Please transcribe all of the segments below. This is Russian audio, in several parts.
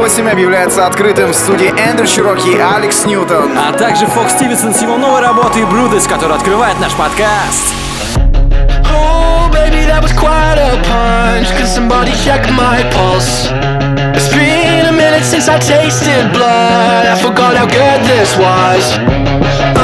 Внимание, Дин Витейлс номер 48 объявляется открытым в студии Эндрю Чироки и Алекс Ньютон. А также Fox Stevenson с его новой работой Bruises, который открывает наш подкаст. Oh, baby, that was quite a punch. Can somebody check my pulse? It's been a minute since I tasted blood. I forgot how good this was.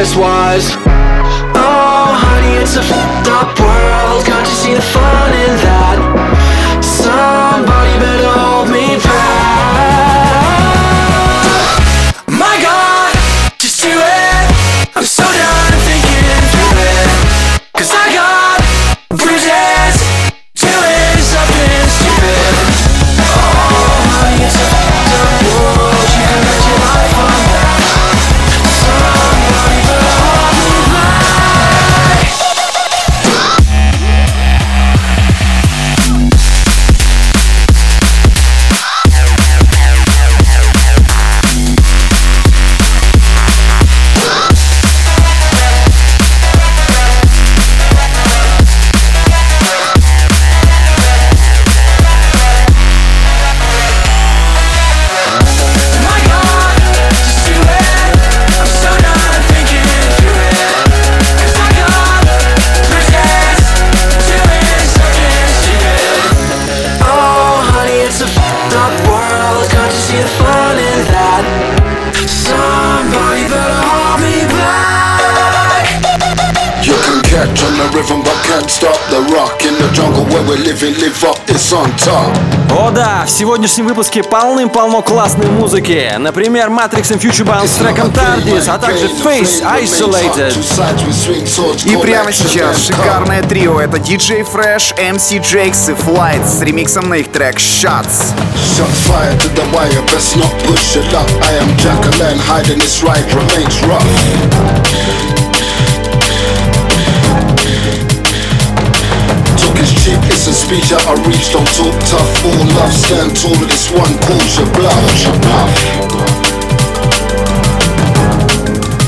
business was living, live up, it's on top О да, в сегодняшнем выпуске полным-полно классной музыки. Например, Matrix and Future Bound с треком Tardis, а также Face Isolated. И прямо сейчас шикарное трио. Это DJ Fresh, MC Jakes и Flight с ремиксом на их трек Shots. Shots fired to the wire, best not push your luck I am Jacqueline, hiding this right remains rough Talk is cheap, it's a speech that I reach Don't talk tough, all love, stand tall This one calls your bluff.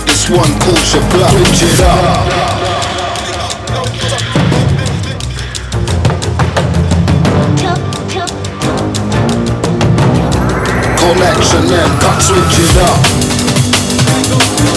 This one calls your bluff. Switch it up. Collection and cut, switch it up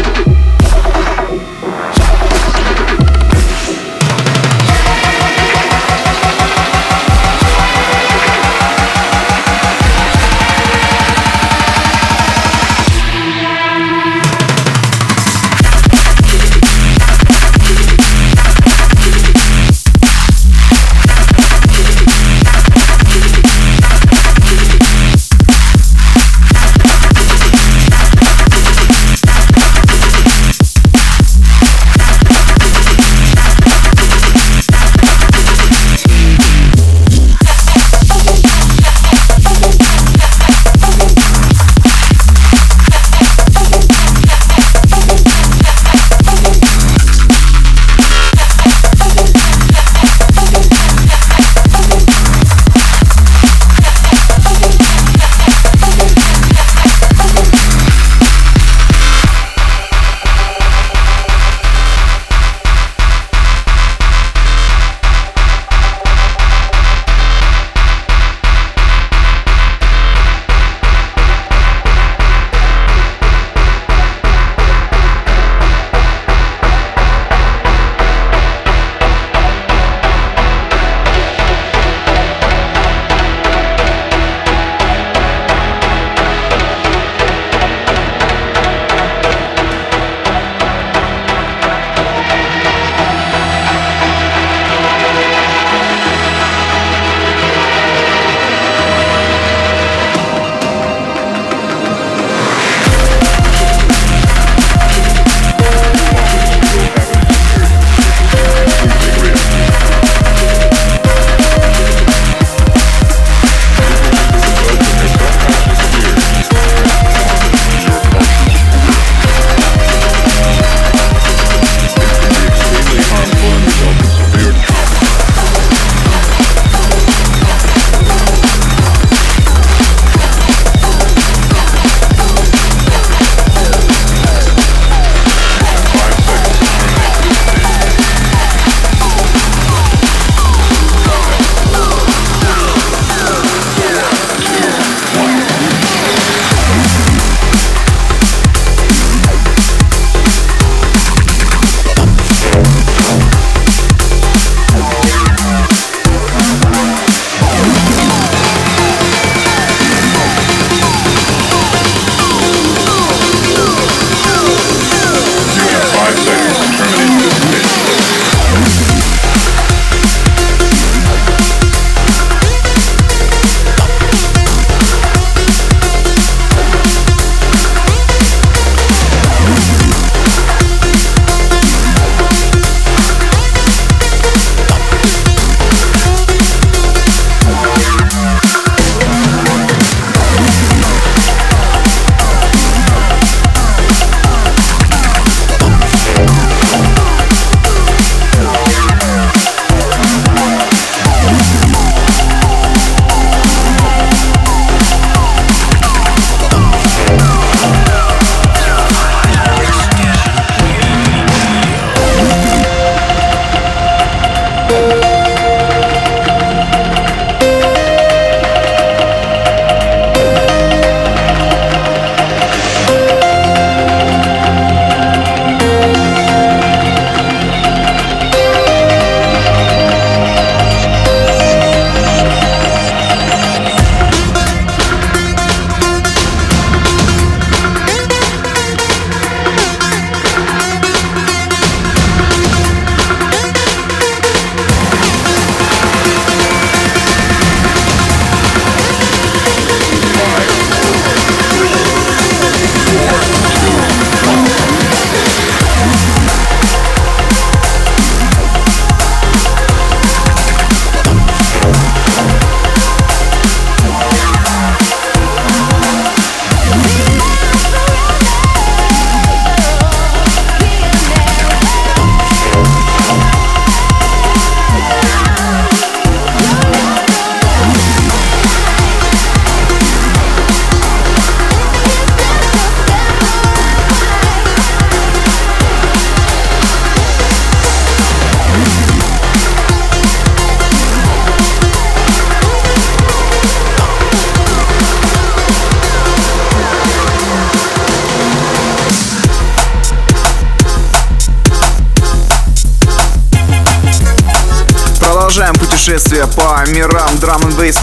Thank you.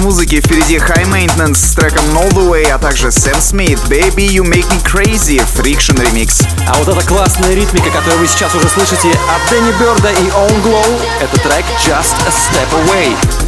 музыки. Впереди High Maintenance с треком All The Way, а также Сэм Смит, Baby You Make Me Crazy, Friction Remix. А вот эта классная ритмика, которую вы сейчас уже слышите от Дэнни Берда и Own Glow, это трек Just A Step Away.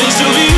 Deus te ouvir.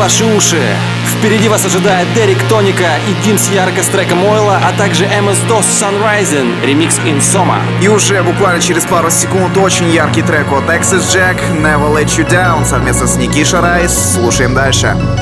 ваши уши. Впереди вас ожидает Дерек Тоника и Димс Ярко с треком Ойла, а также MS-DOS Sunrising, ремикс Insoma. И уже буквально через пару секунд очень яркий трек от Texas Jack, Never Let You Down совместно с Ники Шарайс. Слушаем дальше. Дальше.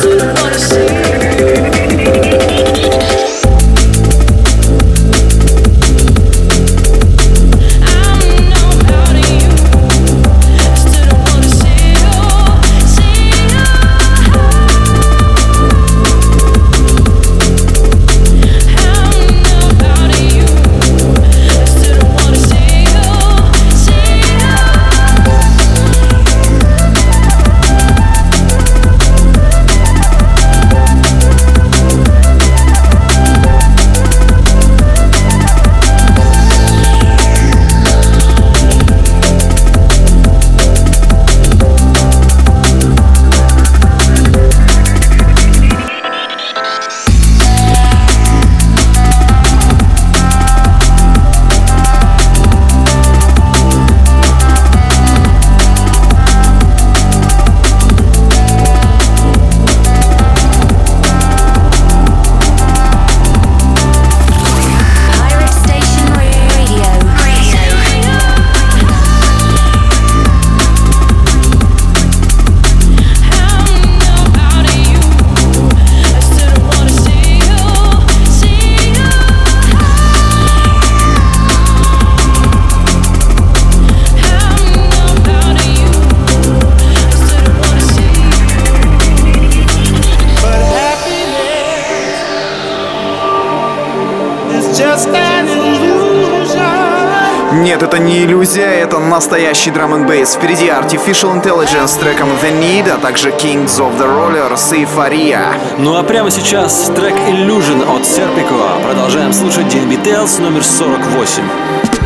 Você настоящий драм н бейс. Впереди Artificial Intelligence с треком The Need, а также Kings of the Rollers и Faria. Ну а прямо сейчас трек Illusion от Serpico. Продолжаем слушать DNB Tales номер 48.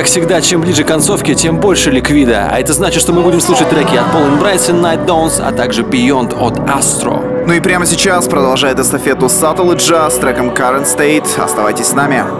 Как всегда, чем ближе к концовке, тем больше ликвида. А это значит, что мы будем слушать треки от Paul Bryson, Night Dawns, а также Beyond от Astro. Ну и прямо сейчас продолжает эстафету Subtle Jazz с треком Current State. Оставайтесь с нами.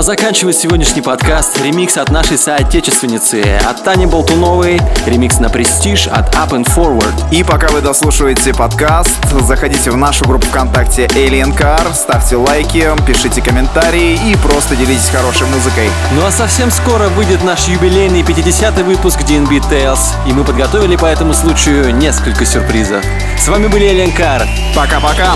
А заканчивает сегодняшний подкаст ремикс от нашей соотечественницы, от Тани Болтуновой, ремикс на Престиж от Up and Forward. И пока вы дослушиваете подкаст, заходите в нашу группу ВКонтакте Alien Car, ставьте лайки, пишите комментарии и просто делитесь хорошей музыкой. Ну а совсем скоро выйдет наш юбилейный 50-й выпуск DNB Tales, и мы подготовили по этому случаю несколько сюрпризов. С вами были Элен Кар. Пока-пока!